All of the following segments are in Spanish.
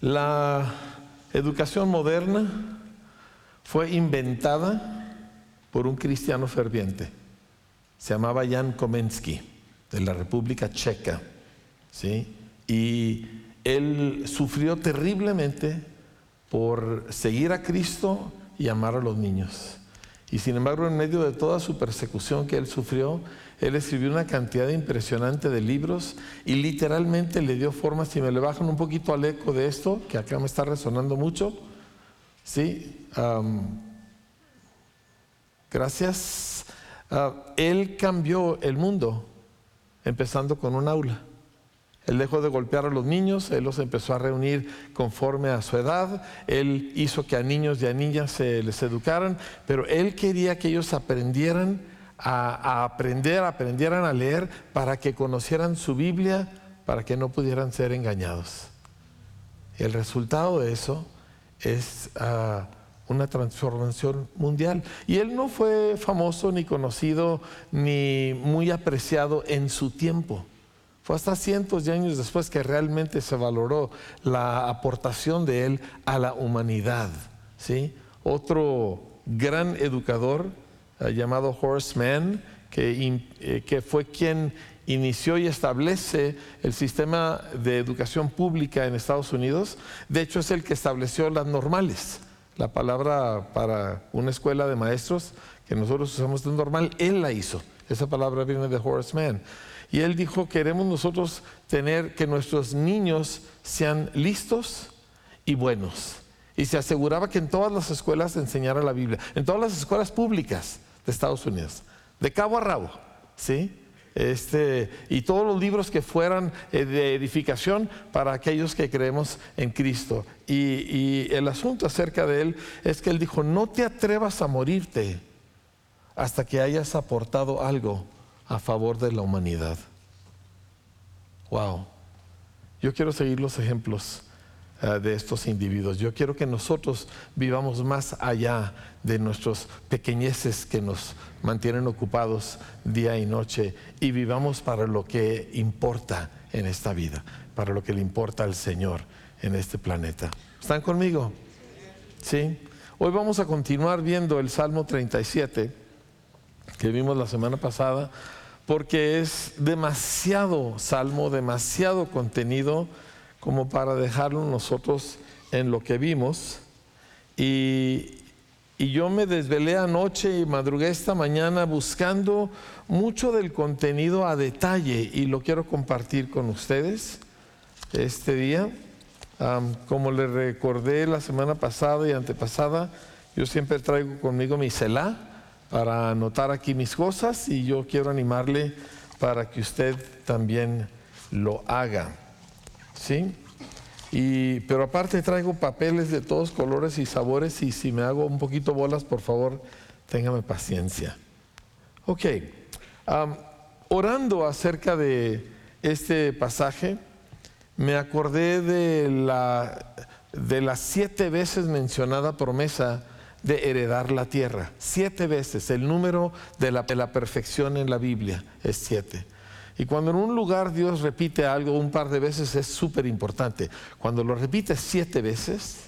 La educación moderna fue inventada por un cristiano ferviente. Se llamaba Jan Komensky, de la República Checa. ¿sí? Y él sufrió terriblemente por seguir a Cristo y amar a los niños. Y sin embargo, en medio de toda su persecución que él sufrió, él escribió una cantidad impresionante de libros y literalmente le dio forma, si me le bajan un poquito al eco de esto, que acá me está resonando mucho, ¿sí? gracias. Ah, él cambió el mundo, empezando con un aula. Él dejó de golpear a los niños, él los empezó a reunir conforme a su edad, él hizo que a niños y a niñas se les educaran, pero él quería que ellos aprendieran a, aprender, aprendieran a leer para que conocieran su Biblia, para que no pudieran ser engañados. El resultado de eso es ah, una transformación mundial. Y él no fue famoso, ni conocido, ni muy apreciado en su tiempo. Fue hasta cientos de años después que realmente se valoró la aportación de él a la humanidad. ¿sí? Otro gran educador eh, llamado Horace Mann, que, eh, que fue quien inició y establece el sistema de educación pública en Estados Unidos. De hecho, es el que estableció las normales. La palabra para una escuela de maestros que nosotros usamos de normal, él la hizo. Esa palabra viene de Horace Mann. Y él dijo, queremos nosotros tener que nuestros niños sean listos y buenos. Y se aseguraba que en todas las escuelas se enseñara la Biblia, en todas las escuelas públicas de Estados Unidos, de cabo a rabo, ¿sí? Este, y todos los libros que fueran eh, de edificación para aquellos que creemos en Cristo. Y el asunto acerca de él es que él dijo, no te atrevas a morirte hasta que hayas aportado algo a favor de la humanidad. Wow. Yo quiero seguir los ejemplos eh, de estos individuos. Yo quiero que nosotros vivamos más allá de nuestros pequeñeces que nos mantienen ocupados día y noche y vivamos para lo que importa en esta vida, para lo que le importa al Señor en este planeta. ¿Están conmigo? Sí. Hoy vamos a continuar viendo el Salmo 37 que vimos la semana pasada porque es demasiado salmo, demasiado contenido como para dejarlo nosotros en lo que vimos. Y, yo me desvelé anoche y madrugué esta mañana buscando mucho del contenido a detalle y lo quiero compartir con ustedes este día. como les recordé la semana pasada y antepasada, yo siempre traigo conmigo mi celá para anotar aquí mis cosas y yo quiero animarle para que usted también lo haga. ¿Sí? Y, pero aparte traigo papeles de todos colores y sabores y si me hago un poquito bolas, por favor, téngame paciencia. Ok, orando acerca de este pasaje, me acordé de, la, de las siete veces mencionada promesa de heredar la tierra. Siete veces. El número de la, perfección en la Biblia es siete. Y cuando en un lugar Dios repite algo un par de veces es súper importante. Cuando lo repite siete veces,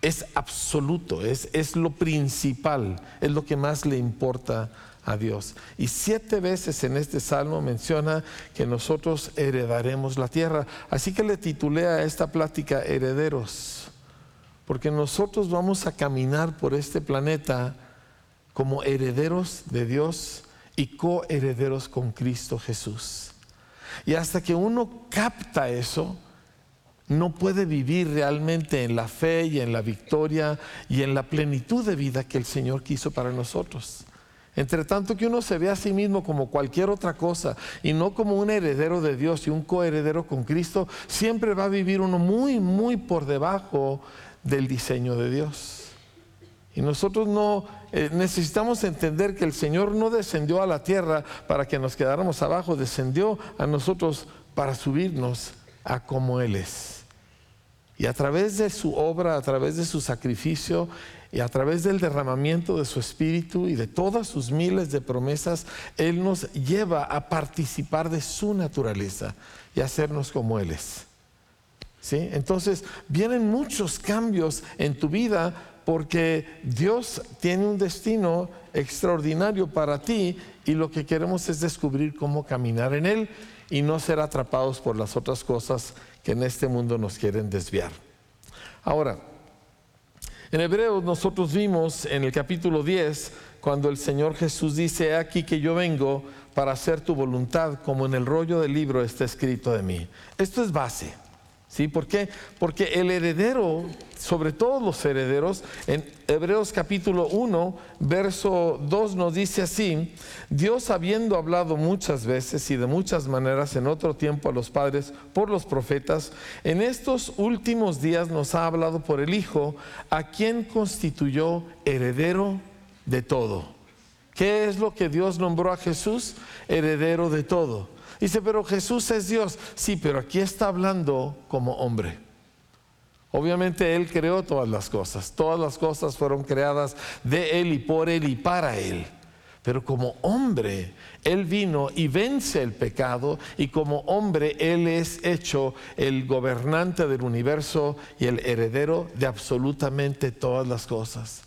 es absoluto, es, es, lo principal, es lo que más le importa a Dios. Y siete veces en este salmo menciona que nosotros heredaremos la tierra. Así que le titulé a esta plática Herederos porque nosotros vamos a caminar por este planeta como herederos de Dios y coherederos con Cristo Jesús. Y hasta que uno capta eso, no puede vivir realmente en la fe y en la victoria y en la plenitud de vida que el Señor quiso para nosotros. Entre tanto que uno se ve a sí mismo como cualquier otra cosa y no como un heredero de Dios y un coheredero con Cristo, siempre va a vivir uno muy, muy por debajo del diseño de Dios. Y nosotros no eh, necesitamos entender que el Señor no descendió a la tierra para que nos quedáramos abajo, descendió a nosotros para subirnos a como Él es. Y a través de su obra, a través de su sacrificio y a través del derramamiento de su espíritu y de todas sus miles de promesas, Él nos lleva a participar de su naturaleza y a hacernos como Él es. Entonces vienen muchos cambios en tu vida porque Dios tiene un destino extraordinario para ti y lo que queremos es descubrir cómo caminar en él y no ser atrapados por las otras cosas que en este mundo nos quieren desviar. Ahora, en Hebreos nosotros vimos en el capítulo 10 cuando el Señor Jesús dice, aquí que yo vengo para hacer tu voluntad, como en el rollo del libro está escrito de mí. Esto es base. ¿Sí? ¿Por qué? Porque el heredero, sobre todos los herederos, en Hebreos capítulo 1, verso 2 nos dice así, Dios habiendo hablado muchas veces y de muchas maneras en otro tiempo a los padres por los profetas, en estos últimos días nos ha hablado por el Hijo, a quien constituyó heredero de todo. ¿Qué es lo que Dios nombró a Jesús? Heredero de todo. Dice, pero Jesús es Dios. Sí, pero aquí está hablando como hombre. Obviamente Él creó todas las cosas. Todas las cosas fueron creadas de Él y por Él y para Él. Pero como hombre, Él vino y vence el pecado y como hombre Él es hecho el gobernante del universo y el heredero de absolutamente todas las cosas.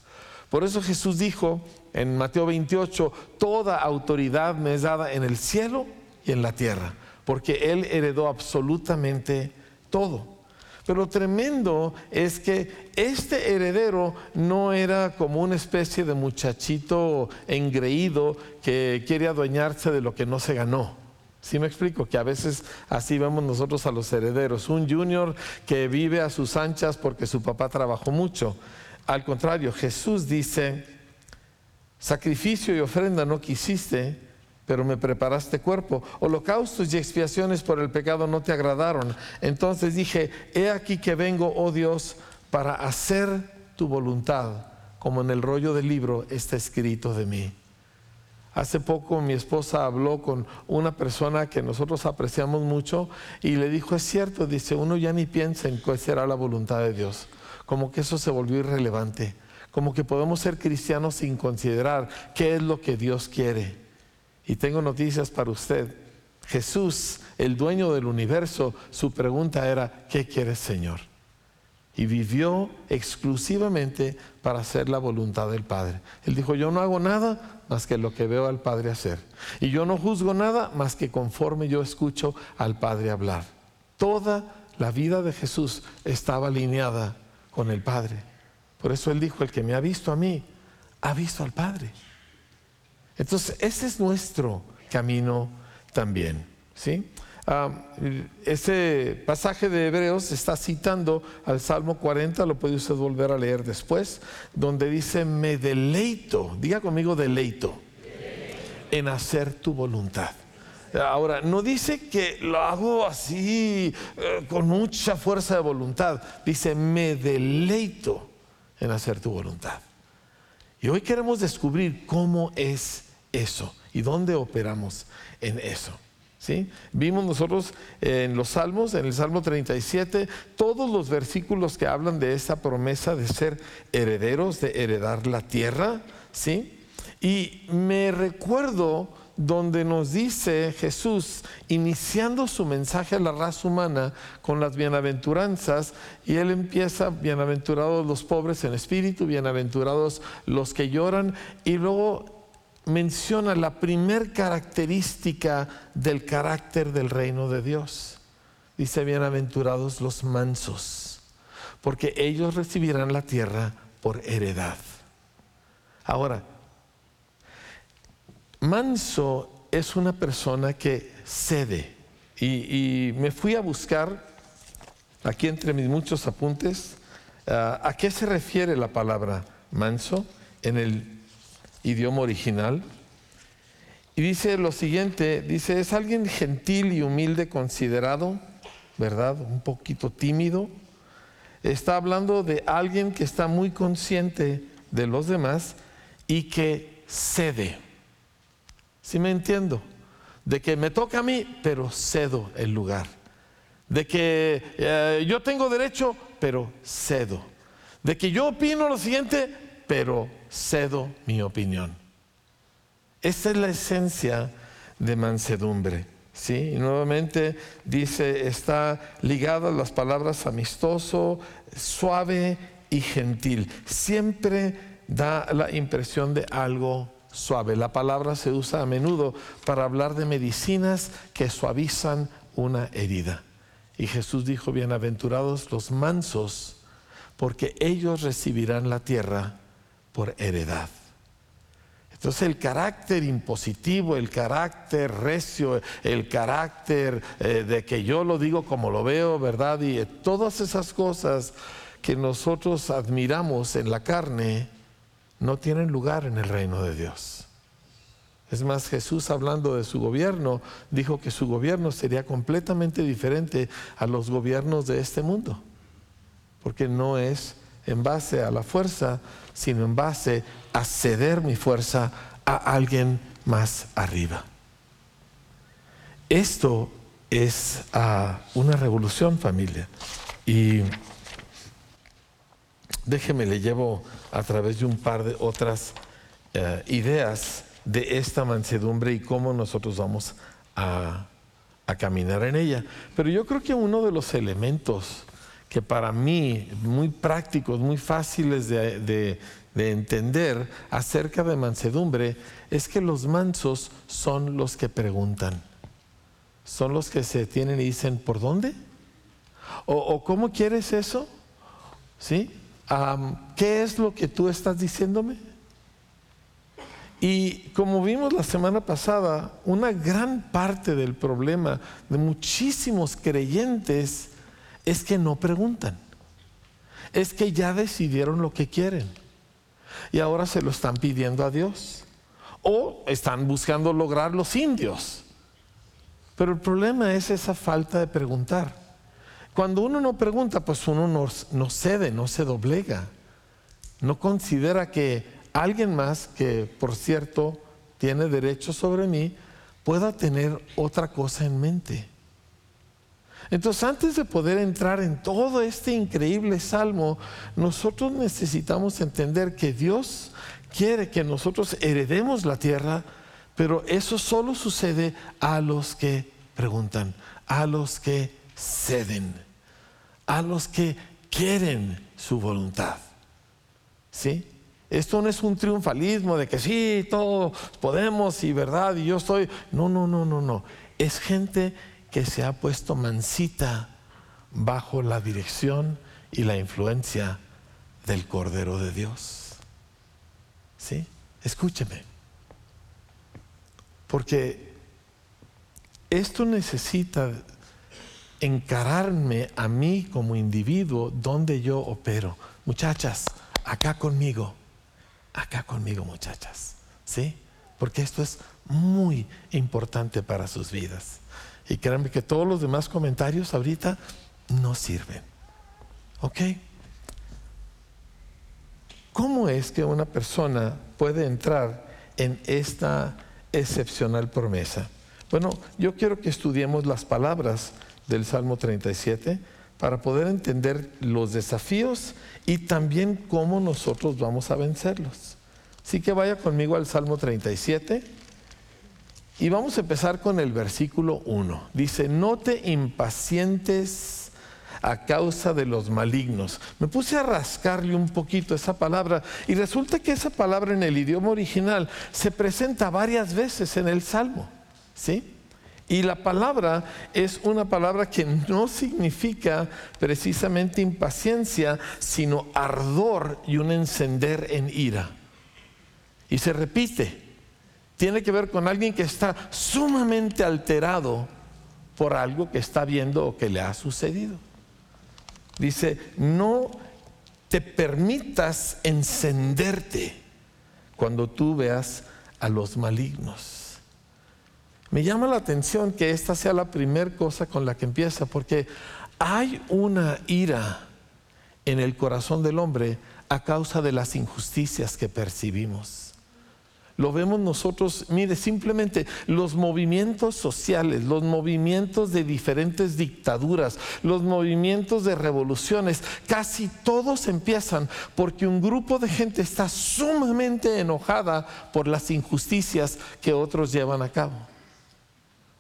Por eso Jesús dijo en Mateo 28, toda autoridad me es dada en el cielo y en la tierra, porque Él heredó absolutamente todo. Pero lo tremendo es que este heredero no era como una especie de muchachito engreído que quiere adueñarse de lo que no se ganó. ¿Sí me explico? Que a veces así vemos nosotros a los herederos. Un junior que vive a sus anchas porque su papá trabajó mucho. Al contrario, Jesús dice, sacrificio y ofrenda no quisiste, pero me preparaste cuerpo. Holocaustos y expiaciones por el pecado no te agradaron. Entonces dije, he aquí que vengo, oh Dios, para hacer tu voluntad, como en el rollo del libro está escrito de mí. Hace poco mi esposa habló con una persona que nosotros apreciamos mucho y le dijo, es cierto, dice, uno ya ni piensa en cuál será la voluntad de Dios. Como que eso se volvió irrelevante. Como que podemos ser cristianos sin considerar qué es lo que Dios quiere. Y tengo noticias para usted. Jesús, el dueño del universo, su pregunta era, ¿qué quieres Señor? Y vivió exclusivamente para hacer la voluntad del Padre. Él dijo, yo no hago nada más que lo que veo al Padre hacer. Y yo no juzgo nada más que conforme yo escucho al Padre hablar. Toda la vida de Jesús estaba alineada con el Padre. Por eso Él dijo, el que me ha visto a mí, ha visto al Padre. Entonces, ese es nuestro camino también. ¿sí? Ese pasaje de Hebreos está citando al Salmo 40, lo puede usted volver a leer después, donde dice, me deleito, diga conmigo deleito, en hacer tu voluntad. Ahora, no dice que lo hago así eh, con mucha fuerza de voluntad, dice, me deleito en hacer tu voluntad. Y hoy queremos descubrir cómo es eso y dónde operamos en eso. ¿Sí? Vimos nosotros en los salmos, en el Salmo 37, todos los versículos que hablan de esa promesa de ser herederos, de heredar la tierra. ¿sí? Y me recuerdo donde nos dice Jesús, iniciando su mensaje a la raza humana con las bienaventuranzas, y él empieza, bienaventurados los pobres en espíritu, bienaventurados los que lloran, y luego menciona la primer característica del carácter del reino de Dios. Dice, bienaventurados los mansos, porque ellos recibirán la tierra por heredad. Ahora, manso es una persona que cede. Y, me fui a buscar, aquí entre mis muchos apuntes, ah, a qué se refiere la palabra manso en el idioma original. Y dice lo siguiente, dice, es alguien gentil y humilde considerado, ¿verdad? Un poquito tímido. Está hablando de alguien que está muy consciente de los demás y que cede. ¿Sí me entiendo? De que me toca a mí, pero cedo el lugar. De que eh, yo tengo derecho, pero cedo. De que yo opino lo siguiente, pero cedo mi opinión. Esa es la esencia de mansedumbre. ¿sí? Y nuevamente dice, está ligada a las palabras amistoso, suave y gentil. Siempre da la impresión de algo suave. La palabra se usa a menudo para hablar de medicinas que suavizan una herida. Y Jesús dijo, bienaventurados los mansos, porque ellos recibirán la tierra por heredad. Entonces el carácter impositivo, el carácter recio, el carácter eh, de que yo lo digo como lo veo, ¿verdad? Y todas esas cosas que nosotros admiramos en la carne no tienen lugar en el reino de Dios. Es más, Jesús hablando de su gobierno, dijo que su gobierno sería completamente diferente a los gobiernos de este mundo, porque no es en base a la fuerza, sino en base a ceder mi fuerza a alguien más arriba. Esto es ah, una revolución familia. Y déjeme le llevo a través de un par de otras eh, ideas de esta mansedumbre y cómo nosotros vamos a, caminar en ella. Pero yo creo que uno de los elementos que para mí, muy prácticos, muy fáciles de, entender acerca de mansedumbre, es que los mansos son los que preguntan. Son los que se detienen y dicen, ¿por dónde? ¿O, cómo quieres eso? ¿Sí? ¿Qué es lo que tú estás diciéndome? Y como vimos la semana pasada, una gran parte del problema de muchísimos creyentes es que no preguntan. Es que ya decidieron lo que quieren. Y ahora se lo están pidiendo a Dios. O están buscando lograr los indios. Pero el problema es esa falta de preguntar. Cuando uno no pregunta, pues uno no, cede, no se doblega. No considera que alguien más, que por cierto tiene derecho sobre mí, pueda tener otra cosa en mente. Entonces, antes de poder entrar en todo este increíble salmo, nosotros necesitamos entender que Dios quiere que nosotros heredemos la tierra, pero eso solo sucede a los que preguntan, a los que ceden, a los que quieren su voluntad. ¿Sí? Esto no es un triunfalismo de que sí, todos podemos y verdad, y yo estoy. No, no, no, no, no. Es gente que se ha puesto mansita bajo la dirección y la influencia del Cordero de Dios. ¿Sí? Escúcheme. Porque esto necesita encararme a mí como individuo donde yo opero. Muchachas, acá conmigo, acá conmigo muchachas. ¿Sí? Porque esto es muy importante para sus vidas. Y créanme que todos los demás comentarios ahorita no sirven. ¿Ok? ¿Cómo es que una persona puede entrar en esta excepcional promesa? Bueno, yo quiero que estudiemos las palabras del Salmo 37 para poder entender los desafíos y también cómo nosotros vamos a vencerlos. Así que vaya conmigo al Salmo 37 y vamos a empezar con el versículo 1. Dice, no te impacientes a causa de los malignos. Me puse a rascarle un poquito esa palabra y resulta que esa palabra en el idioma original se presenta varias veces en el Salmo. ¿Sí? Y la palabra es una palabra que no significa precisamente impaciencia, sino ardor y un encender en ira. Y se repite tiene que ver con alguien que está sumamente alterado por algo que está viendo o que le ha sucedido. Dice, no te permitas encenderte cuando tú veas a los malignos. Me llama la atención que esta sea la primera cosa con la que empieza, porque hay una ira en el corazón del hombre a causa de las injusticias que percibimos. Lo vemos nosotros, mire, simplemente los movimientos sociales, los movimientos de diferentes dictaduras, los movimientos de revoluciones, casi todos empiezan porque un grupo de gente está sumamente enojada por las injusticias que otros llevan a cabo.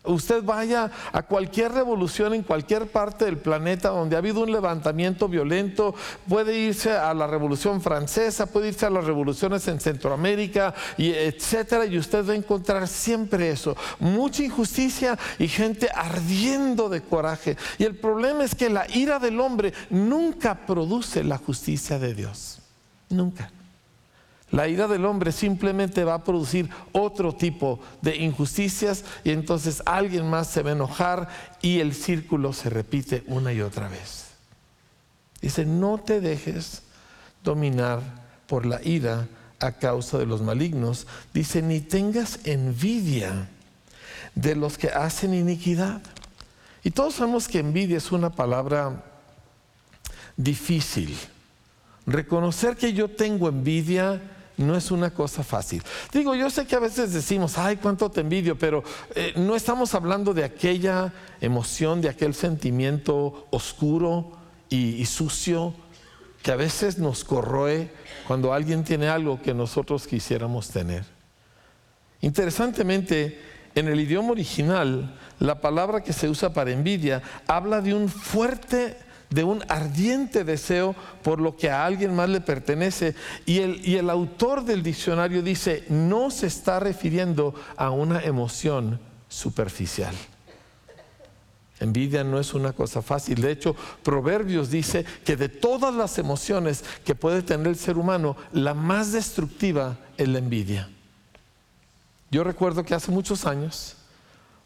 Usted vaya a cualquier revolución en cualquier parte del planeta donde ha habido un levantamiento violento, puede irse a la revolución francesa, puede irse a las revoluciones en Centroamérica, y etcétera, y usted va a encontrar siempre eso, mucha injusticia y gente ardiendo de coraje. Y el problema es que la ira del hombre nunca produce la justicia de Dios. Nunca. La ira del hombre simplemente va a producir otro tipo de injusticias y entonces alguien más se va a enojar y el círculo se repite una y otra vez. Dice, no te dejes dominar por la ira a causa de los malignos. Dice, ni tengas envidia de los que hacen iniquidad. Y todos sabemos que envidia es una palabra difícil. Reconocer que yo tengo envidia no es una cosa fácil. Digo, yo sé que a veces decimos, ay, cuánto te envidio, pero eh, no estamos hablando de aquella emoción, de aquel sentimiento oscuro y, y sucio que a veces nos corroe cuando alguien tiene algo que nosotros quisiéramos tener. Interesantemente, en el idioma original, la palabra que se usa para envidia habla de un fuerte de un ardiente deseo por lo que a alguien más le pertenece. Y el, y el autor del diccionario dice, no se está refiriendo a una emoción superficial. Envidia no es una cosa fácil. De hecho, Proverbios dice que de todas las emociones que puede tener el ser humano, la más destructiva es la envidia. Yo recuerdo que hace muchos años,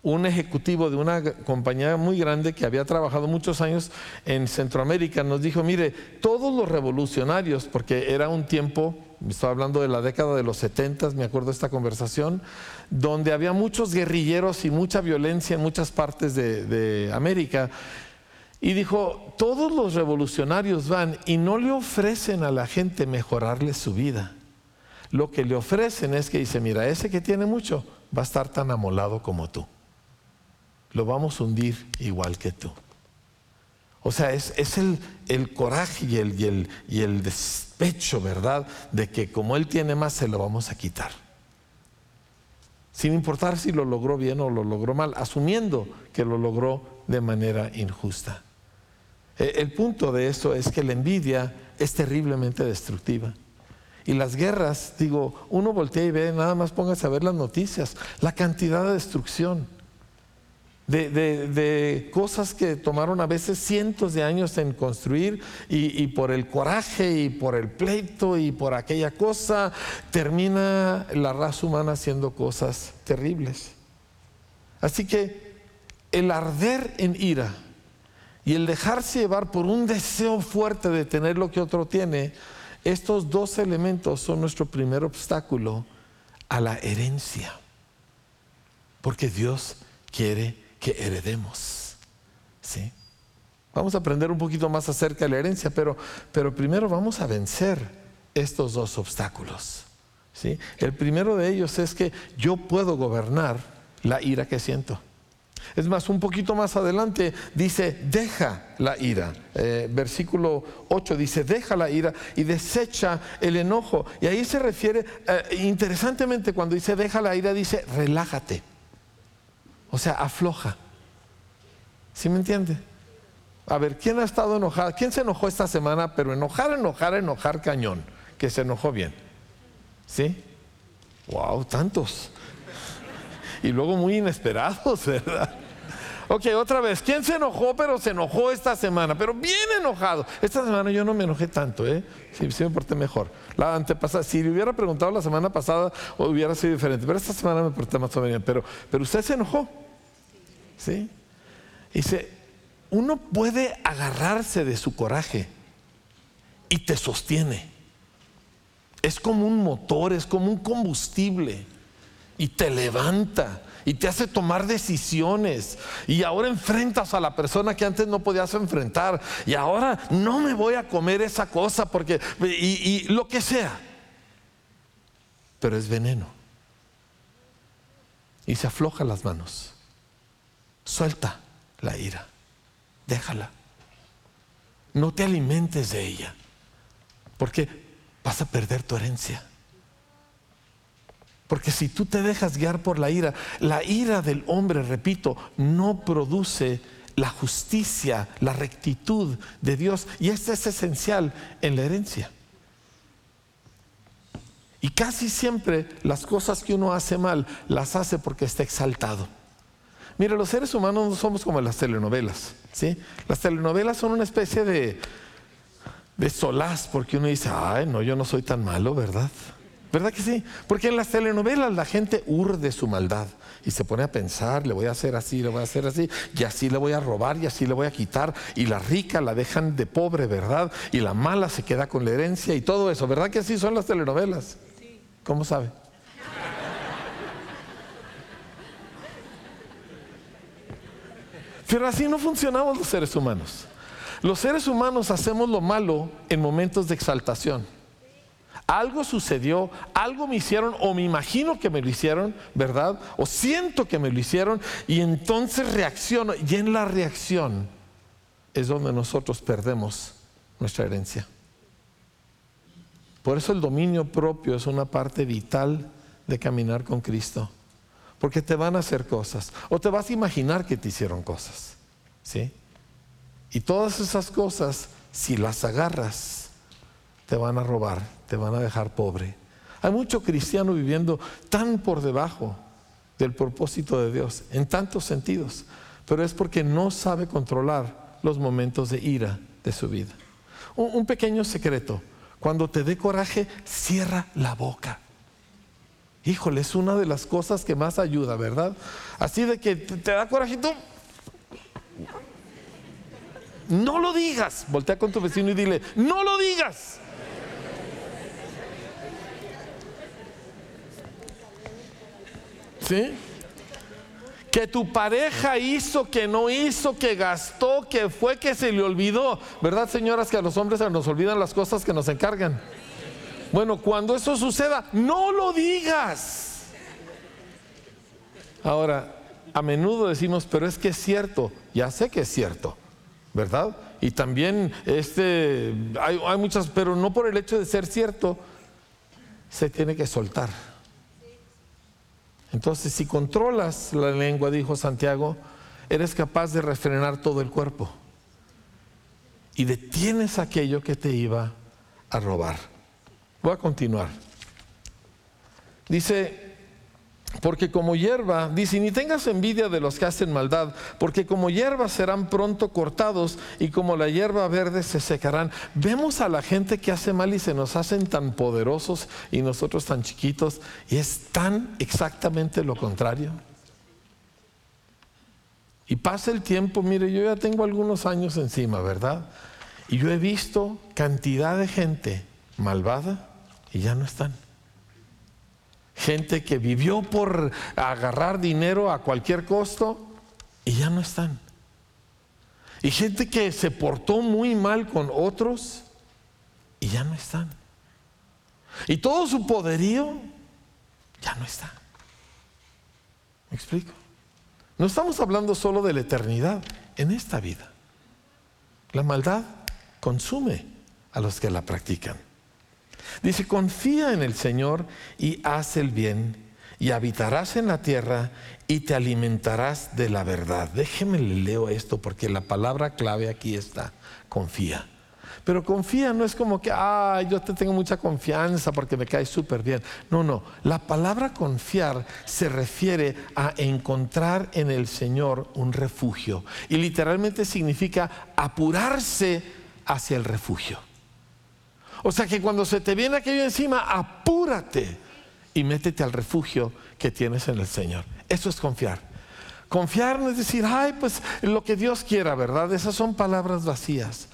un ejecutivo de una compañía muy grande que había trabajado muchos años en Centroamérica nos dijo, mire, todos los revolucionarios, porque era un tiempo, estoy hablando de la década de los 70, me acuerdo de esta conversación, donde había muchos guerrilleros y mucha violencia en muchas partes de, de América. Y dijo, todos los revolucionarios van y no le ofrecen a la gente mejorarle su vida. Lo que le ofrecen es que dice, mira, ese que tiene mucho va a estar tan amolado como tú lo vamos a hundir igual que tú. O sea, es, el, coraje y el, y, el, y el despecho, ¿verdad? De que como Él tiene más, se lo vamos a quitar. Sin importar si lo logró bien o lo logró mal, asumiendo que lo logró de manera injusta. E, el punto de eso es que la envidia es terriblemente destructiva. Y las guerras, digo, uno voltea y ve, nada más póngase a ver las noticias, la cantidad de destrucción de, cosas que tomaron a veces cientos de años en construir y, por el coraje y por el pleito y por aquella cosa, termina la raza humana haciendo cosas terribles. Así que el arder en ira y el dejarse llevar por un deseo fuerte de tener lo que otro tiene, estos dos elementos son nuestro primer obstáculo a la herencia. Porque Dios quiere que heredemos. ¿Sí? Vamos a aprender un poquito más acerca de la herencia, pero, pero primero vamos a vencer estos dos obstáculos. ¿Sí? El primero de ellos es que yo puedo gobernar la ira que siento. Es más, un poquito más adelante dice, deja la ira. Eh, versículo 8 dice, deja la ira y desecha el enojo. Y ahí se refiere, eh, interesantemente cuando dice, deja la ira, dice, relájate. O sea, afloja. ¿Sí me entiende? A ver, ¿quién ha estado enojado? ¿Quién se enojó esta semana? Pero enojar, enojar, enojar cañón. Que se enojó bien. ¿Sí? Wow, tantos. Y luego muy inesperados, ¿verdad? Ok, otra vez. ¿Quién se enojó, pero se enojó esta semana? Pero bien enojado. Esta semana yo no me enojé tanto, ¿eh? Sí, sí me porté mejor. La antepasada, si le hubiera preguntado la semana pasada, hubiera sido diferente. Pero esta semana me porté más o menos. Pero, pero usted se enojó. ¿Sí? Dice, uno puede agarrarse de su coraje y te sostiene. Es como un motor, es como un combustible y te levanta y te hace tomar decisiones. Y ahora enfrentas a la persona que antes no podías enfrentar. Y ahora no me voy a comer esa cosa porque, y, lo que sea. Pero es veneno. Y se afloja las manos. Suelta la ira. Déjala. No te alimentes de ella. Porque vas a perder tu herencia. Porque si tú te dejas guiar por la ira, la ira del hombre, repito, no produce la justicia, la rectitud de Dios. Y esto es esencial en la herencia. Y casi siempre las cosas que uno hace mal las hace porque está exaltado. Mira, los seres humanos no somos como las telenovelas. ¿sí? Las telenovelas son una especie de, de solaz porque uno dice, ay, no, yo no soy tan malo, ¿verdad? ¿Verdad que sí? Porque en las telenovelas la gente urde su maldad y se pone a pensar, le voy a hacer así, le voy a hacer así, y así le voy a robar y así le voy a quitar, y la rica la dejan de pobre, ¿verdad? Y la mala se queda con la herencia y todo eso, ¿verdad que así son las telenovelas? ¿Cómo sabe? Pero así no funcionamos los seres humanos. Los seres humanos hacemos lo malo en momentos de exaltación. Algo sucedió, algo me hicieron o me imagino que me lo hicieron, ¿verdad? O siento que me lo hicieron y entonces reacciono. Y en la reacción es donde nosotros perdemos nuestra herencia. Por eso el dominio propio es una parte vital de caminar con Cristo. Porque te van a hacer cosas. O te vas a imaginar que te hicieron cosas. ¿Sí? Y todas esas cosas, si las agarras, te van a robar, te van a dejar pobre. Hay mucho cristiano viviendo tan por debajo del propósito de Dios, en tantos sentidos. Pero es porque no sabe controlar los momentos de ira de su vida. Un, un pequeño secreto. Cuando te dé coraje, cierra la boca. Híjole, es una de las cosas que más ayuda, ¿verdad? Así de que te da coraje tú. No lo digas. Voltea con tu vecino y dile, no lo digas. ¿Sí? que tu pareja hizo, que no hizo, que gastó, que fue, que se le olvidó. ¿Verdad, señoras, que a los hombres nos olvidan las cosas que nos encargan? Bueno, cuando eso suceda, no lo digas. Ahora, a menudo decimos, pero es que es cierto, ya sé que es cierto, ¿verdad? Y también este, hay muchas, pero no por el hecho de ser cierto, se tiene que soltar. Entonces, si controlas la lengua, dijo Santiago, eres capaz de refrenar todo el cuerpo y detienes aquello que te iba a robar. Voy a continuar. Dice, porque como hierba, dice, ni tengas envidia de los que hacen maldad, porque como hierba serán pronto cortados y como la hierba verde se secarán. Vemos a la gente que hace mal y se nos hacen tan poderosos y nosotros tan chiquitos y es tan exactamente lo contrario. Y pasa el tiempo, mire, yo ya tengo algunos años encima, ¿verdad? Y yo he visto cantidad de gente malvada y ya no están gente que vivió por agarrar dinero a cualquier costo y ya no están. Y gente que se portó muy mal con otros y ya no están. Y todo su poderío ya no está. ¿Me explico? No estamos hablando solo de la eternidad, en esta vida. La maldad consume a los que la practican. Dice, confía en el Señor y haz el bien y habitarás en la tierra y te alimentarás de la verdad. Déjeme le leo esto porque la palabra clave aquí está, confía. Pero confía no es como que, ah, yo te tengo mucha confianza porque me caes súper bien. No, no. La palabra confiar se refiere a encontrar en el Señor un refugio. Y literalmente significa apurarse hacia el refugio. O sea que cuando se te viene aquello encima, apúrate y métete al refugio que tienes en el Señor. Eso es confiar. Confiar no es decir, ay, pues lo que Dios quiera, ¿verdad? Esas son palabras vacías.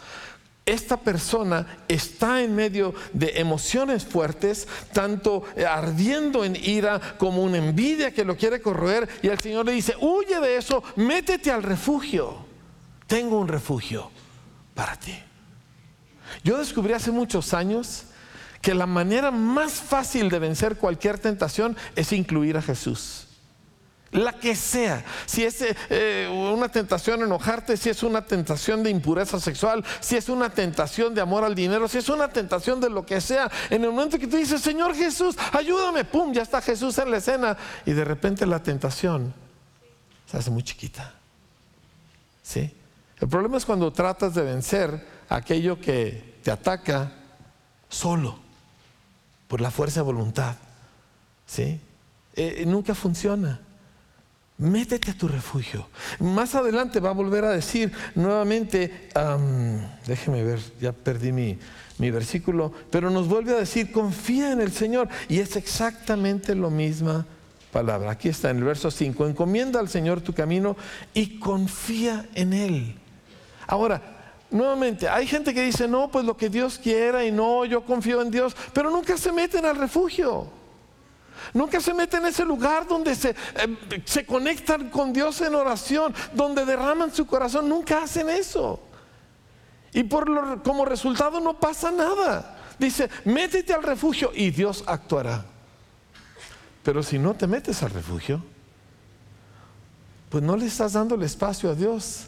Esta persona está en medio de emociones fuertes, tanto ardiendo en ira como una envidia que lo quiere corroer, y el Señor le dice, huye de eso, métete al refugio. Tengo un refugio para ti. Yo descubrí hace muchos años que la manera más fácil de vencer cualquier tentación es incluir a Jesús. la que sea, si es eh, una tentación enojarte, si es una tentación de impureza sexual, si es una tentación de amor al dinero, si es una tentación de lo que sea, en el momento que tú dices, Señor Jesús, ayúdame, pum, ya está Jesús en la escena y de repente la tentación se hace muy chiquita. ¿Sí? El problema es cuando tratas de vencer aquello que te ataca solo, por la fuerza de voluntad. ¿Sí? Eh, nunca funciona. Métete a tu refugio. Más adelante va a volver a decir nuevamente, déjeme ver, ya perdí mi, mi versículo, pero nos vuelve a decir, confía en el Señor. Y es exactamente lo misma palabra. Aquí está en el verso 5, encomienda al Señor tu camino y confía en Él. Ahora, nuevamente, hay gente que dice, no, pues lo que Dios quiera y no, yo confío en Dios, pero nunca se meten al refugio. Nunca se meten en ese lugar donde se, em, se conectan con Dios en oración, donde derraman su corazón. Nunca hacen eso. Y por como resultado no pasa nada. Dice, métete al refugio y Dios actuará. Pero si no te metes al refugio, pues no le estás dando el espacio a Dios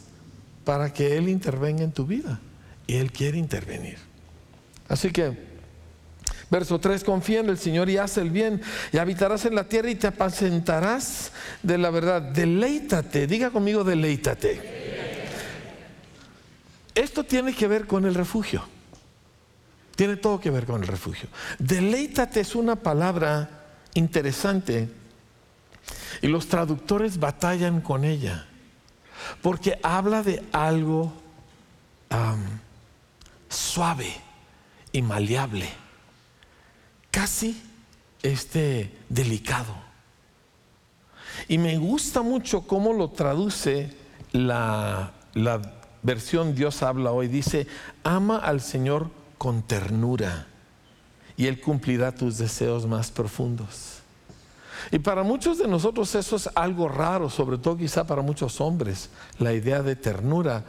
para que Él intervenga en tu vida. Y Él quiere intervenir. Así que Verso 3, confía en el Señor y haz el bien y habitarás en la tierra y te apacentarás de la verdad. Deleítate, diga conmigo, deleítate. Esto tiene que ver con el refugio. Tiene todo que ver con el refugio. Deleítate es una palabra interesante y los traductores batallan con ella porque habla de algo suave y maleable casi este delicado. Y me gusta mucho cómo lo traduce la, la versión Dios habla hoy. Dice, ama al Señor con ternura y Él cumplirá tus deseos más profundos. Y para muchos de nosotros eso es algo raro, sobre todo quizá para muchos hombres, la idea de ternura.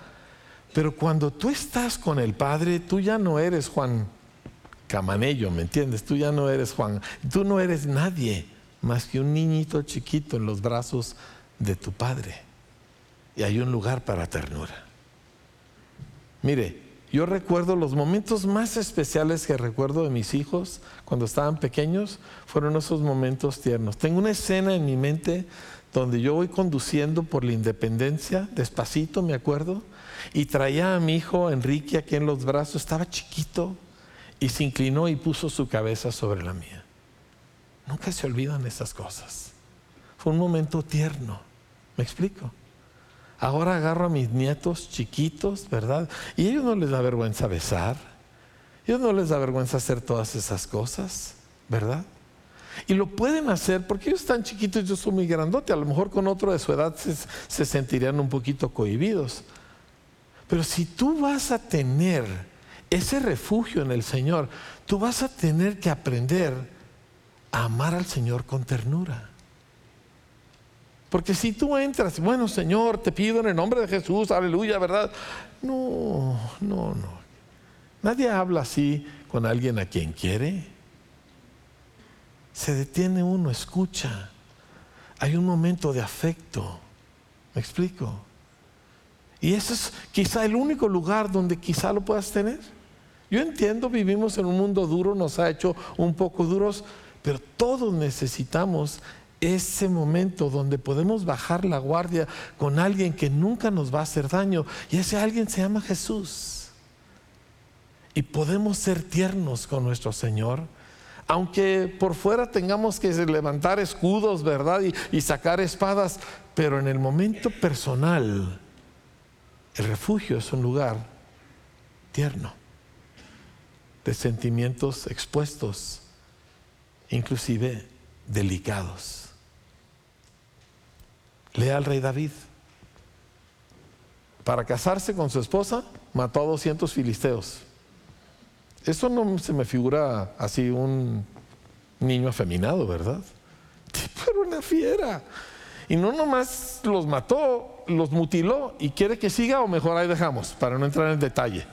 Pero cuando tú estás con el Padre, tú ya no eres Juan Camanello, ¿me entiendes? Tú ya no eres Juan, tú no eres nadie más que un niñito chiquito en los brazos de tu padre. Y hay un lugar para ternura. Mire, yo recuerdo los momentos más especiales que recuerdo de mis hijos cuando estaban pequeños, fueron esos momentos tiernos. Tengo una escena en mi mente donde yo voy conduciendo por la independencia, despacito me acuerdo, y traía a mi hijo Enrique aquí en los brazos, estaba chiquito, y se inclinó y puso su cabeza sobre la mía. Nunca se olvidan esas cosas. Fue un momento tierno. ¿Me explico? Ahora agarro a mis nietos chiquitos, ¿verdad? Y a ellos no les da vergüenza besar. A ellos no les da vergüenza hacer todas esas cosas, ¿verdad? Y lo pueden hacer porque ellos están chiquitos, yo soy muy grandote. A lo mejor con otro de su edad se, se sentirían un poquito cohibidos. Pero si tú vas a tener ese refugio en el Señor, tú vas a tener que aprender a amar al Señor con ternura. Porque si tú entras, bueno Señor, te pido en el nombre de Jesús, aleluya, ¿verdad? No, no, no. Nadie habla así con alguien a quien quiere. Se detiene uno, escucha. Hay un momento de afecto. ¿Me explico? Y ese es quizá el único lugar donde quizá lo puedas tener. Yo entiendo, vivimos en un mundo duro, nos ha hecho un poco duros, pero todos necesitamos ese momento donde podemos bajar la guardia con alguien que nunca nos va a hacer daño. Y ese alguien se llama Jesús. Y podemos ser tiernos con nuestro Señor. Aunque por fuera tengamos que levantar escudos, ¿verdad? Y, y sacar espadas. Pero en el momento personal, el refugio es un lugar tierno de sentimientos expuestos, inclusive delicados. Lea al rey David. Para casarse con su esposa, mató a 200 filisteos. Eso no se me figura así un niño afeminado, ¿verdad? Pero una fiera. Y no nomás los mató, los mutiló y quiere que siga o mejor ahí dejamos, para no entrar en detalle.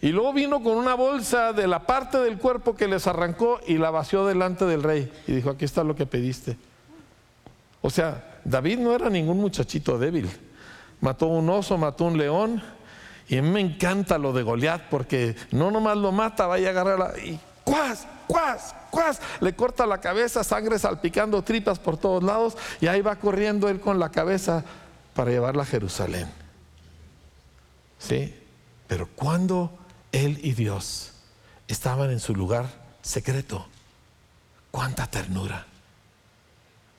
Y luego vino con una bolsa de la parte del cuerpo que les arrancó y la vació delante del rey. Y dijo, aquí está lo que pediste. O sea, David no era ningún muchachito débil. Mató un oso, mató un león. Y a mí me encanta lo de Goliat porque no nomás lo mata, vaya a agarrar y cuas, cuas, cuas, le corta la cabeza, sangre salpicando tripas por todos lados y ahí va corriendo él con la cabeza para llevarla a Jerusalén. ¿Sí? Pero cuando él y Dios estaban en su lugar secreto, cuánta ternura,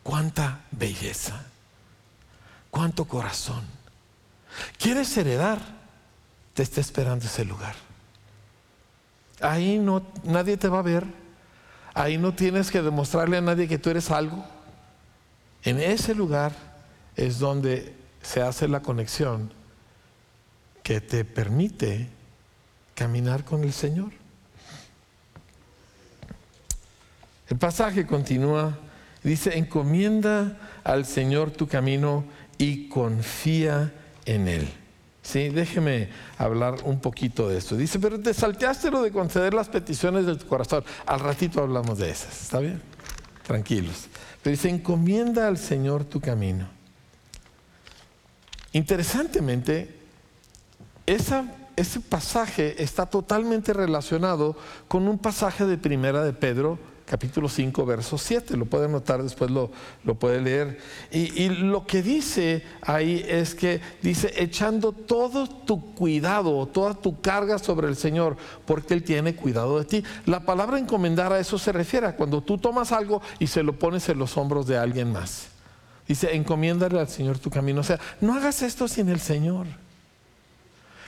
cuánta belleza, cuánto corazón. ¿Quieres heredar? Te está esperando ese lugar. Ahí no, nadie te va a ver. Ahí no tienes que demostrarle a nadie que tú eres algo. En ese lugar es donde se hace la conexión que te permite caminar con el Señor. El pasaje continúa, dice, encomienda al Señor tu camino y confía en Él. Sí, déjeme hablar un poquito de esto. Dice, pero te salteaste lo de conceder las peticiones de tu corazón. Al ratito hablamos de esas, ¿está bien? Tranquilos. Pero dice, encomienda al Señor tu camino. Interesantemente, ese pasaje está totalmente relacionado con un pasaje de Primera de Pedro capítulo 5, verso 7. Lo puede notar, después lo, lo puede leer. Y, lo que dice ahí es que dice, echando todo tu cuidado, toda tu carga sobre el Señor, porque Él tiene cuidado de ti. La palabra encomendar a eso se refiere a cuando tú tomas algo y se lo pones en los hombros de alguien más. Dice, encomiéndale al Señor tu camino. O sea, no hagas esto sin el Señor.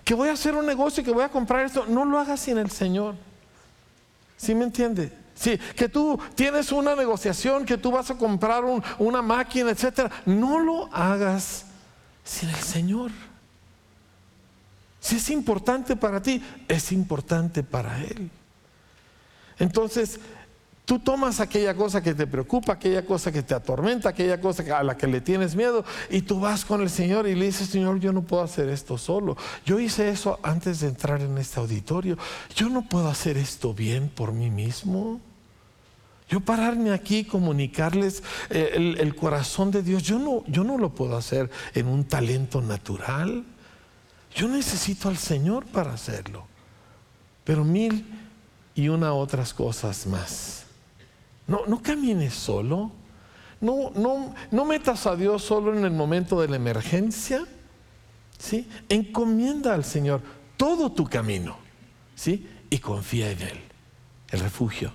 Que voy a hacer un negocio y que voy a comprar esto, no lo hagas sin el Señor. ¿Sí me entiende? Sí, que tú tienes una negociación, que tú vas a comprar una máquina, etcétera. No lo hagas sin el Señor. Si es importante para ti, es importante para Él. Entonces, tú tomas aquella cosa que te preocupa, aquella cosa que te atormenta, aquella cosa a la que le tienes miedo, y tú vas con el Señor y le dices, Señor, yo no puedo hacer esto solo. Yo hice eso antes de entrar en este auditorio. Yo no puedo hacer esto bien por mí mismo. Yo pararme aquí y comunicarles eh, el, corazón de Dios, yo no, yo no lo puedo hacer en un talento natural. Yo necesito al Señor para hacerlo. Pero mil y una otras cosas más. No, no camines solo. No, no, no metas a Dios solo en el momento de la emergencia. ¿sí? Encomienda al Señor todo tu camino. ¿sí? Y confía en Él. El refugio.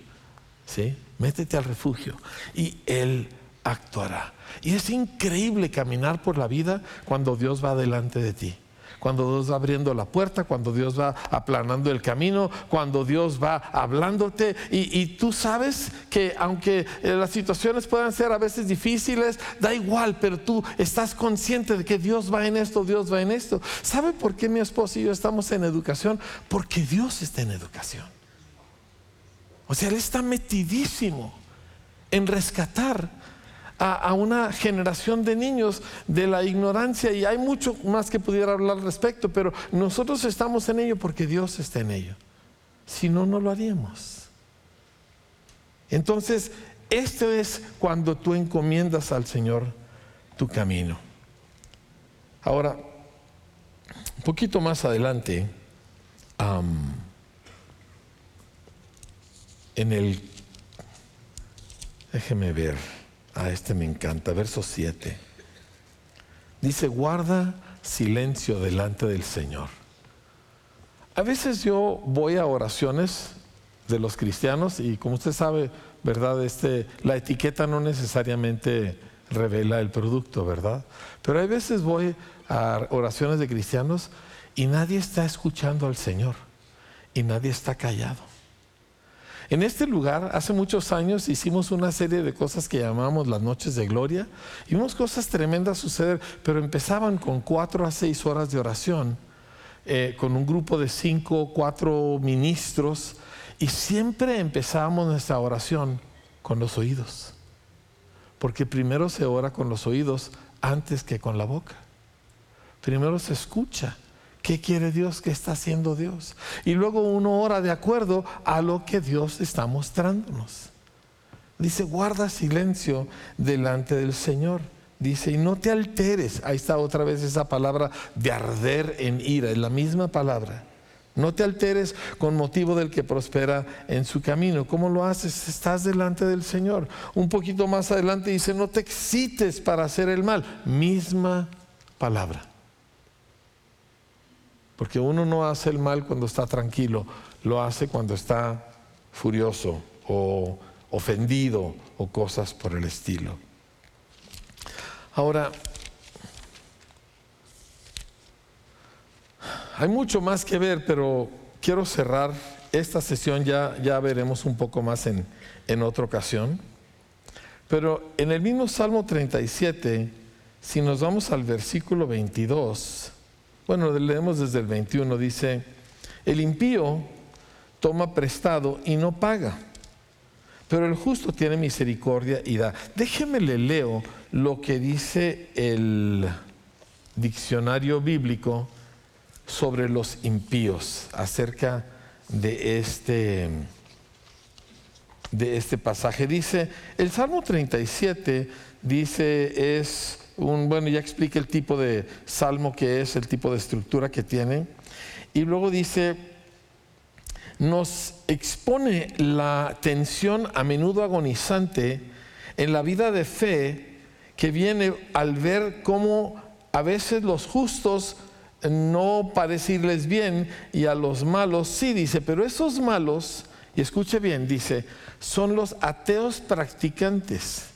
¿sí? métete al refugio y Él actuará. Y es increíble caminar por la vida cuando Dios va delante de ti. Cuando Dios va abriendo la puerta, cuando Dios va aplanando el camino, cuando Dios va hablándote. Y, tú sabes que aunque eh, las situaciones puedan ser a veces difíciles, da igual, pero tú estás consciente de que Dios va en esto, Dios va en esto. ¿Sabe por qué mi esposo y yo estamos en educación? Porque Dios está en educación. O sea, Él está metidísimo en rescatar a, una generación de niños de la ignorancia y hay mucho más que pudiera hablar al respecto, pero nosotros estamos en ello porque Dios está en ello. Si no, no lo haríamos. Entonces, esto es cuando tú encomiendas al Señor tu camino. Ahora, un poquito más adelante, en el, déjeme ver, a este me encanta, verso 7. Dice, guarda silencio delante del Señor. A veces yo voy a oraciones de los cristianos y como usted sabe, ¿verdad? Este, la etiqueta no necesariamente revela el producto, ¿verdad? Pero hay veces voy a oraciones de cristianos y nadie está escuchando al Señor y nadie está callado. En este lugar, hace muchos años, hicimos una serie de cosas que llamamos las noches de gloria. Y vimos cosas tremendas suceder, pero empezaban con cuatro a seis horas de oración, eh, con un grupo de cinco, cuatro ministros, y siempre empezábamos nuestra oración con los oídos. Porque primero se ora con los oídos antes que con la boca. Primero se escucha ¿Qué quiere Dios? ¿Qué está haciendo Dios? Y luego uno ora de acuerdo a lo que Dios está mostrándonos. dice, guarda silencio delante del Señor. Dice, y no te alteres. Ahí está otra vez esa palabra de arder en ira, es la misma palabra. No te alteres con motivo del que prospera en su camino. ¿Cómo lo haces? Estás delante del Señor. Un poquito más adelante dice, no te excites para hacer el mal. Misma palabra. Porque uno no hace el mal cuando está tranquilo, lo hace cuando está furioso o ofendido o cosas por el estilo. Ahora, hay mucho más que ver, pero quiero cerrar esta sesión, ya, ya veremos un poco más en, en otra ocasión. Pero en el mismo Salmo 37, si nos vamos al versículo 22, bueno, leemos desde el 21, dice, el impío toma prestado y no paga, pero el justo tiene misericordia y da. Déjeme le leo lo que dice el diccionario bíblico sobre los impíos acerca de este, de este pasaje. Dice, el Salmo 37 dice, es bueno, ya explica el tipo de salmo que es, el tipo de estructura que tiene. Y luego dice, nos expone la tensión a menudo agonizante en la vida de fe que viene al ver cómo a veces los justos no parece irles bien y a los malos sí, dice, pero esos malos, y escuche bien, dice, son los ateos practicantes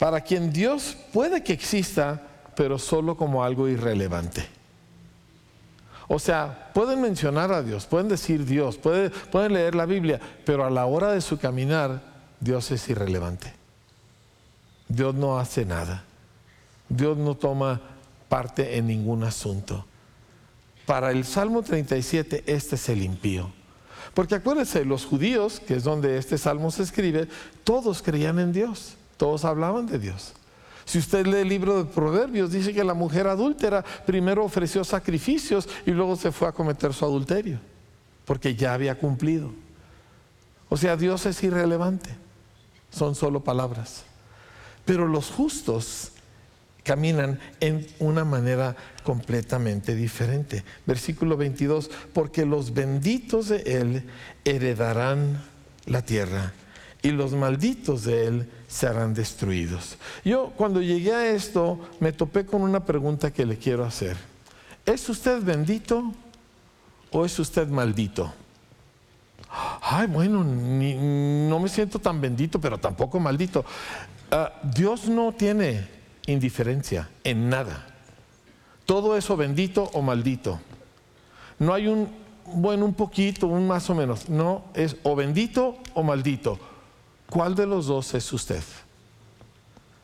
para quien Dios puede que exista, pero solo como algo irrelevante. O sea, pueden mencionar a Dios, pueden decir Dios, pueden, leer la Biblia, pero a la hora de su caminar, Dios es irrelevante. Dios no hace nada. Dios no toma parte en ningún asunto. Para el Salmo 37, este es el impío. Porque acuérdense, los judíos, que es donde este salmo se escribe, todos creían en Dios. Todos hablaban de Dios. Si usted lee el libro de Proverbios, dice que la mujer adúltera primero ofreció sacrificios y luego se fue a cometer su adulterio, porque ya había cumplido. O sea, Dios es irrelevante, son solo palabras. Pero los justos caminan en una manera completamente diferente. Versículo 22, porque los benditos de Él heredarán la tierra y los malditos de Él serán destruidos. Yo cuando llegué a esto me topé con una pregunta que le quiero hacer. ¿Es usted bendito o es usted maldito? Ay, bueno, no me siento tan bendito, pero tampoco maldito. Ah, Dios no tiene indiferencia en nada. Todo eso bendito o maldito. No hay un, bueno, un poquito, un más o menos. No, es o bendito o maldito ¿Cuál de los dos es usted?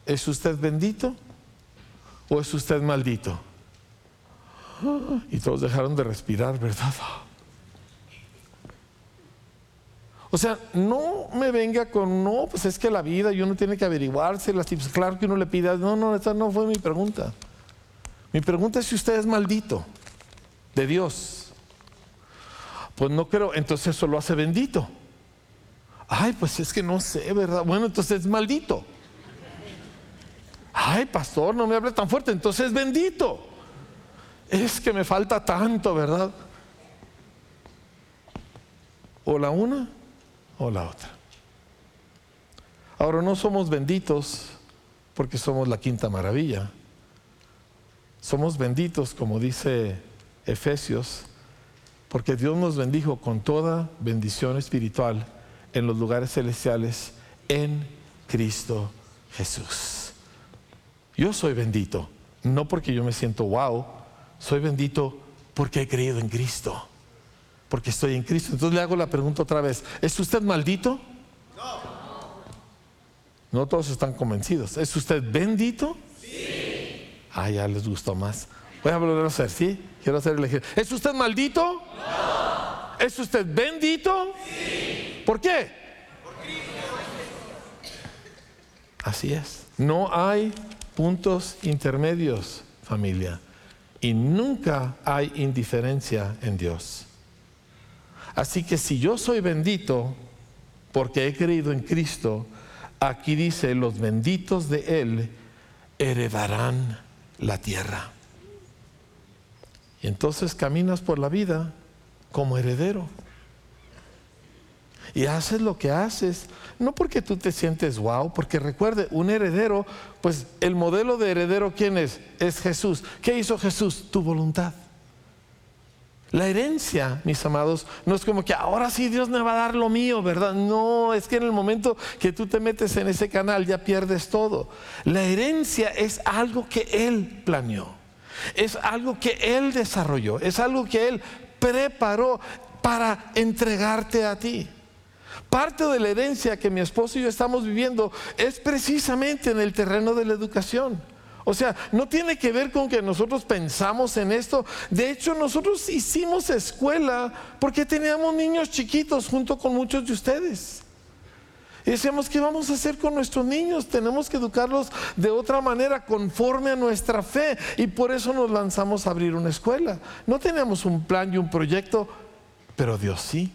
¿Es usted bendito o es usted maldito? Y todos dejaron de respirar, ¿verdad? O sea, no me venga con, no, pues es que la vida y uno tiene que averiguarse tips. Claro que uno le pida, no, no, esa no fue mi pregunta. Mi pregunta es si usted es maldito de Dios. Pues no creo, entonces eso lo hace bendito. Ay, pues es que no sé, ¿verdad? Bueno, entonces es maldito. Ay, pastor, no me hable tan fuerte, entonces es bendito. Es que me falta tanto, ¿verdad? O la una o la otra. Ahora no somos benditos porque somos la quinta maravilla. Somos benditos, como dice Efesios, porque Dios nos bendijo con toda bendición espiritual en los lugares celestiales en Cristo Jesús. Yo soy bendito, no porque yo me siento wow, soy bendito porque he creído en Cristo, porque estoy en Cristo. Entonces le hago la pregunta otra vez, ¿es usted maldito? No. No todos están convencidos. ¿Es usted bendito? Sí. Ah, ya les gustó más. Voy a volver a hacer, ¿sí? Quiero hacer el ejemplo. ¿Es usted maldito? No. ¿Es usted bendito? Sí. ¿Por qué? Así es. No hay puntos intermedios, familia. Y nunca hay indiferencia en Dios. Así que si yo soy bendito, porque he creído en Cristo, aquí dice, los benditos de Él heredarán la tierra. Y entonces caminas por la vida como heredero. Y haces lo que haces, no porque tú te sientes wow, porque recuerde, un heredero, pues el modelo de heredero, ¿quién es? Es Jesús. ¿Qué hizo Jesús? Tu voluntad. La herencia, mis amados, no es como que ahora sí Dios me va a dar lo mío, ¿verdad? No, es que en el momento que tú te metes en ese canal ya pierdes todo. La herencia es algo que Él planeó, es algo que Él desarrolló, es algo que Él preparó para entregarte a ti. Parte de la herencia que mi esposo y yo estamos viviendo es precisamente en el terreno de la educación. O sea, no tiene que ver con que nosotros pensamos en esto. De hecho, nosotros hicimos escuela porque teníamos niños chiquitos junto con muchos de ustedes. Y decíamos, ¿qué vamos a hacer con nuestros niños? Tenemos que educarlos de otra manera, conforme a nuestra fe. Y por eso nos lanzamos a abrir una escuela. No teníamos un plan y un proyecto, pero Dios sí.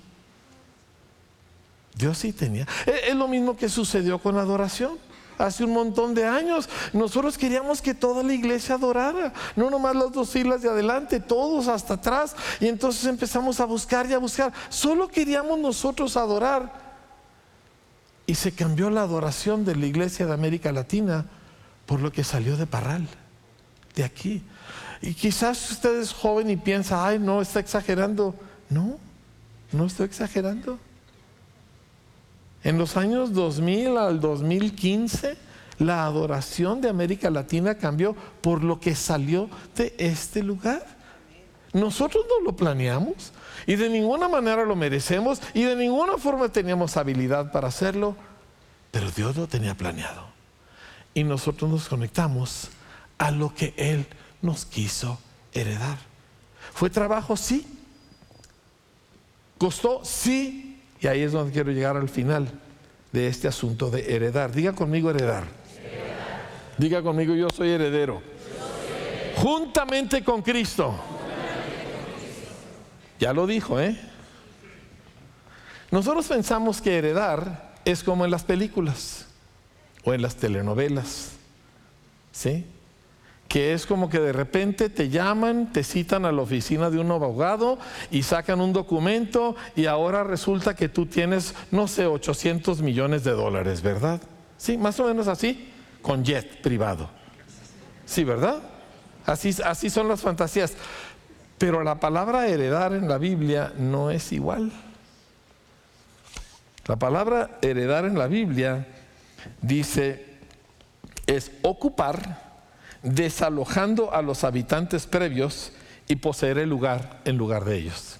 Dios sí tenía. Es lo mismo que sucedió con adoración hace un montón de años. Nosotros queríamos que toda la iglesia adorara, no nomás las dos filas de adelante, todos hasta atrás. Y entonces empezamos a buscar y a buscar. Solo queríamos nosotros adorar. Y se cambió la adoración de la iglesia de América Latina por lo que salió de Parral, de aquí. Y quizás usted es joven y piensa, ay, no, está exagerando. No, no estoy exagerando. En los años 2000 al 2015, la adoración de América Latina cambió por lo que salió de este lugar. Nosotros no lo planeamos y de ninguna manera lo merecemos y de ninguna forma teníamos habilidad para hacerlo, pero Dios lo tenía planeado. Y nosotros nos conectamos a lo que Él nos quiso heredar. ¿Fue trabajo? Sí. ¿Costó? Sí. Y ahí es donde quiero llegar al final de este asunto de heredar. Diga conmigo heredar. Diga conmigo yo soy heredero. Juntamente con Cristo. Ya lo dijo, ¿eh? Nosotros pensamos que heredar es como en las películas o en las telenovelas. ¿Sí? Que es como que de repente te llaman, te citan a la oficina de un abogado y sacan un documento y ahora resulta que tú tienes, no sé, 800 millones de dólares, ¿verdad? Sí, más o menos así, con jet privado. Sí, ¿verdad? Así, así son las fantasías. Pero la palabra heredar en la Biblia no es igual. La palabra heredar en la Biblia dice es ocupar desalojando a los habitantes previos y poseer el lugar en lugar de ellos.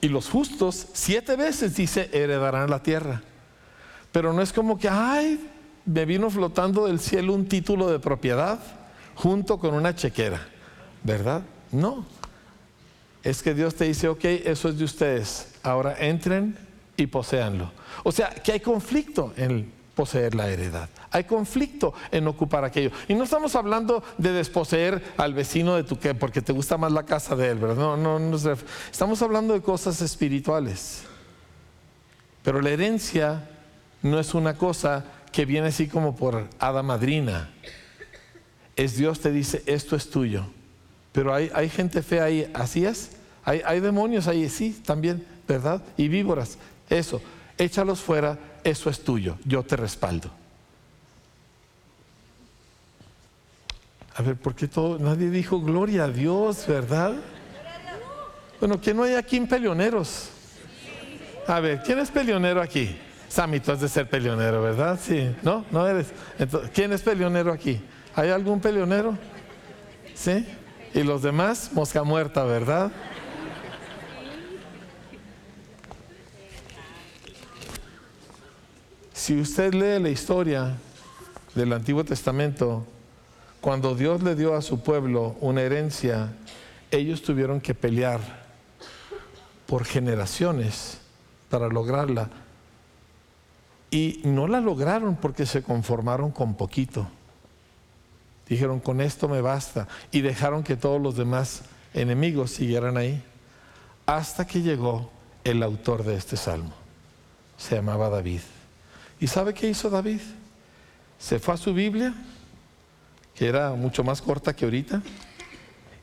Y los justos siete veces dice heredarán la tierra. Pero no es como que, ay, me vino flotando del cielo un título de propiedad junto con una chequera, ¿verdad? No. Es que Dios te dice, ok, eso es de ustedes. Ahora entren y poseanlo. O sea, que hay conflicto en poseer la heredad. Hay conflicto en ocupar aquello. Y no estamos hablando de desposeer al vecino de tu que porque te gusta más la casa de él, ¿verdad? No, no, no. Estamos hablando de cosas espirituales. Pero la herencia no es una cosa que viene así como por hada madrina. Es Dios te dice, esto es tuyo. Pero hay, hay gente fea ahí, así es. Hay, hay demonios ahí, sí, también, ¿verdad? Y víboras, eso. Échalos fuera eso es tuyo, yo te respaldo. A ver, ¿por qué todo? Nadie dijo gloria a Dios, ¿verdad? Bueno, ¿quién no hay aquí en peleoneros? A ver, ¿quién es peleonero aquí? Sammy, tú has de ser peleonero, ¿verdad? Sí, ¿no? ¿No eres? ¿Quién es peleonero aquí? ¿Hay algún peleonero? ¿Sí? Y los demás, mosca muerta, ¿verdad? Si usted lee la historia del Antiguo Testamento, cuando Dios le dio a su pueblo una herencia, ellos tuvieron que pelear por generaciones para lograrla. Y no la lograron porque se conformaron con poquito. Dijeron, con esto me basta. Y dejaron que todos los demás enemigos siguieran ahí. Hasta que llegó el autor de este salmo. Se llamaba David. ¿Y sabe qué hizo David? Se fue a su Biblia, que era mucho más corta que ahorita,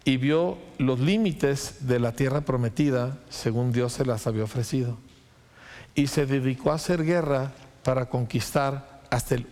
y vio los límites de la tierra prometida según Dios se las había ofrecido. Y se dedicó a hacer guerra para conquistar hasta el